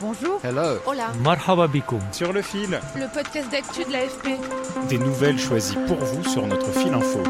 Bonjour. Hello. Hola. Marhaba bikoum. Sur le fil. Le podcast d'actu de l'AFP. Des nouvelles choisies pour vous sur notre fil info.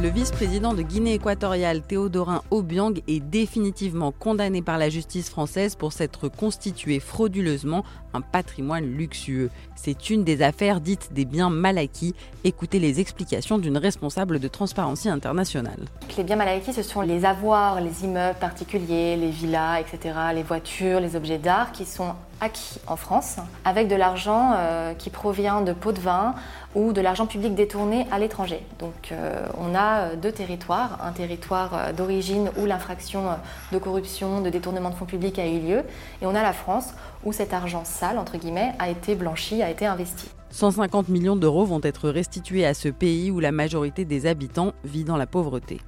Le vice-président de Guinée équatoriale, Théodorin Obiang, est définitivement condamné par la justice française pour s'être constitué frauduleusement un patrimoine luxueux. C'est une des affaires dites des biens mal acquis. Écoutez les explications d'une responsable de Transparency International. Les biens mal acquis, ce sont les avoirs, les immeubles particuliers, les villas, etc., les voitures, les objets d'art qui sont acquis en France avec de l'argent euh, qui provient de pots de vin ou de l'argent public détourné à l'étranger. Donc euh, on a euh, deux territoires, un territoire d'origine où l'infraction de corruption, de détournement de fonds publics a eu lieu, et on a la France où cet argent a été blanchi, a été investi. 150 millions d'euros vont être restitués à ce pays où la majorité des habitants vit dans la pauvreté.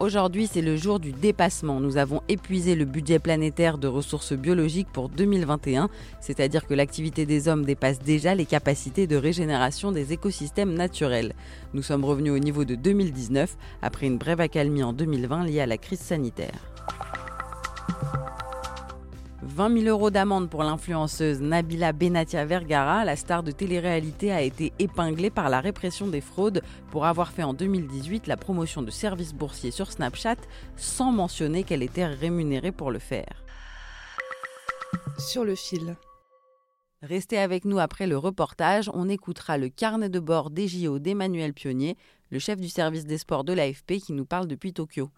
Aujourd'hui, c'est le jour du dépassement. Nous avons épuisé le budget planétaire de ressources biologiques pour 2021, c'est-à-dire que l'activité des hommes dépasse déjà les capacités de régénération des écosystèmes naturels. Nous sommes revenus au niveau de 2019 après une brève accalmie en 2020 liée à la crise sanitaire. 20 000 euros d'amende pour l'influenceuse Nabila Benatia Vergara, la star de télé-réalité, a été épinglée par la répression des fraudes pour avoir fait en 2018 la promotion de services boursiers sur Snapchat sans mentionner qu'elle était rémunérée pour le faire. Sur le fil. Restez avec nous après le reportage, on écoutera le carnet de bord des JO d'Emmanuel Pionnier, le chef du service des sports de l'AFP qui nous parle depuis Tokyo.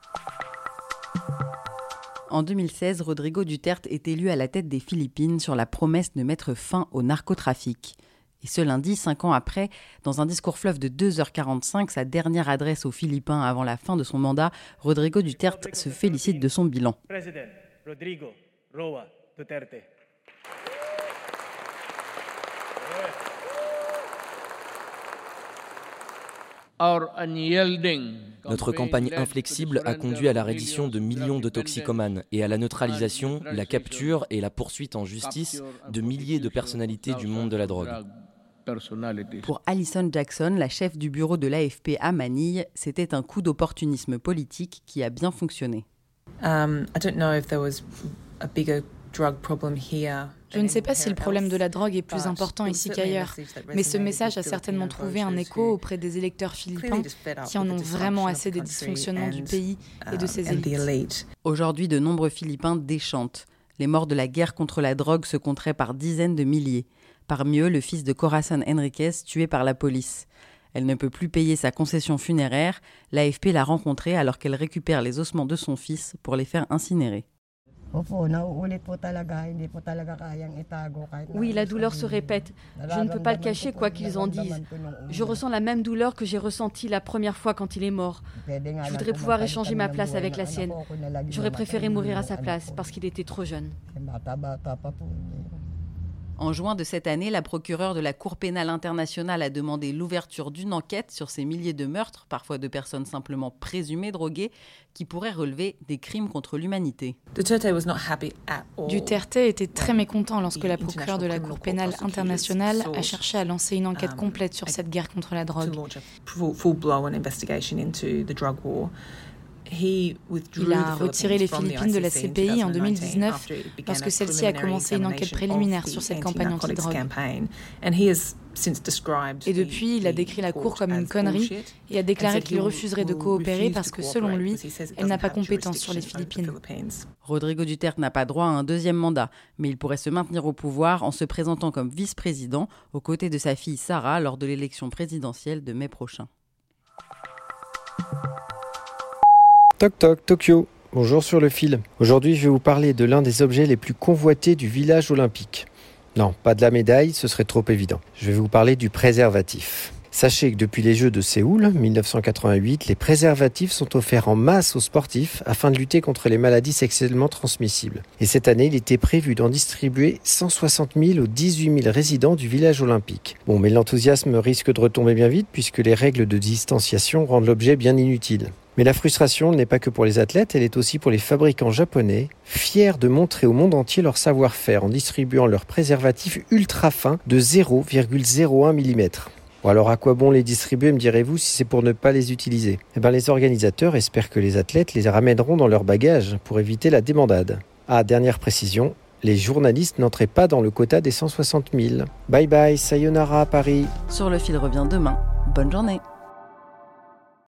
En 2016, Rodrigo Duterte est élu à la tête des Philippines sur la promesse de mettre fin au narcotrafic. Et ce lundi, cinq ans après, dans un discours fleuve de 2h45, sa dernière adresse aux Philippins avant la fin de son mandat, Rodrigo Duterte se félicite de son bilan. President Rodrigo Roa Duterte. Notre campagne inflexible a conduit à la reddition de millions de toxicomanes et à la neutralisation, la capture et la poursuite en justice de milliers de personnalités du monde de la drogue. Pour Alison Jackson, la chef du bureau de l'AFP à Manille, c'était un coup d'opportunisme politique qui a bien fonctionné. Um, I don't know if there was a bigger drug problem here. Je ne sais pas si le problème de la drogue est plus important ici qu'ailleurs, mais ce message a certainement trouvé un écho auprès des électeurs philippins qui en ont vraiment assez des dysfonctionnements du pays et de ses élites. Aujourd'hui, de nombreux Philippins déchantent. Les morts de la guerre contre la drogue se compteraient par dizaines de milliers. Parmi eux, le fils de Corazon Enriquez, tué par la police. Elle ne peut plus payer sa concession funéraire. L'AFP l'a rencontrée alors qu'elle récupère les ossements de son fils pour les faire incinérer. Oui, la douleur se répète. Je ne peux pas le cacher quoi qu'ils en disent. Je ressens la même douleur que j'ai ressentie la première fois quand il est mort. Je voudrais pouvoir échanger ma place avec la sienne. J'aurais préféré mourir à sa place parce qu'il était trop jeune. En juin de cette année, la procureure de la Cour pénale internationale a demandé l'ouverture d'une enquête sur ces milliers de meurtres, parfois de personnes simplement présumées droguées, qui pourraient relever des crimes contre l'humanité. Duterte était très mécontent lorsque la procureure de la Cour pénale internationale a cherché à lancer une enquête complète sur cette guerre contre la drogue. Il a retiré les Philippines de la CPI en 2019 lorsque celle-ci a commencé une enquête préliminaire sur cette campagne anti-drogue. Et depuis, il a décrit la Cour comme une connerie et a déclaré qu'il refuserait de coopérer parce que, selon lui, elle n'a pas compétence sur les Philippines. Rodrigo Duterte n'a pas droit à un deuxième mandat, mais il pourrait se maintenir au pouvoir en se présentant comme vice-président aux côtés de sa fille Sarah lors de l'élection présidentielle de mai prochain. Toc toc, Tokyo. Bonjour sur le fil. Aujourd'hui, je vais vous parler de l'un des objets les plus convoités du village olympique. Non, pas de la médaille, ce serait trop évident. Je vais vous parler du préservatif. Sachez que depuis les Jeux de Séoul 1988, les préservatifs sont offerts en masse aux sportifs afin de lutter contre les maladies sexuellement transmissibles. Et cette année, il était prévu d'en distribuer 160 000 aux 18 000 résidents du village olympique. Bon, mais l'enthousiasme risque de retomber bien vite puisque les règles de distanciation rendent l'objet bien inutile. Mais la frustration n'est pas que pour les athlètes, elle est aussi pour les fabricants japonais, fiers de montrer au monde entier leur savoir-faire en distribuant leurs préservatifs ultra fins de 0,01 mm. Bon alors à quoi bon les distribuer, me direz-vous, si c'est pour ne pas les utiliser? Eh bien les organisateurs espèrent que les athlètes les ramèneront dans leur bagage pour éviter la démandade. Ah, dernière précision, les journalistes n'entraient pas dans le quota des 160 000. Bye bye, sayonara Paris. Sur le fil revient demain. Bonne journée.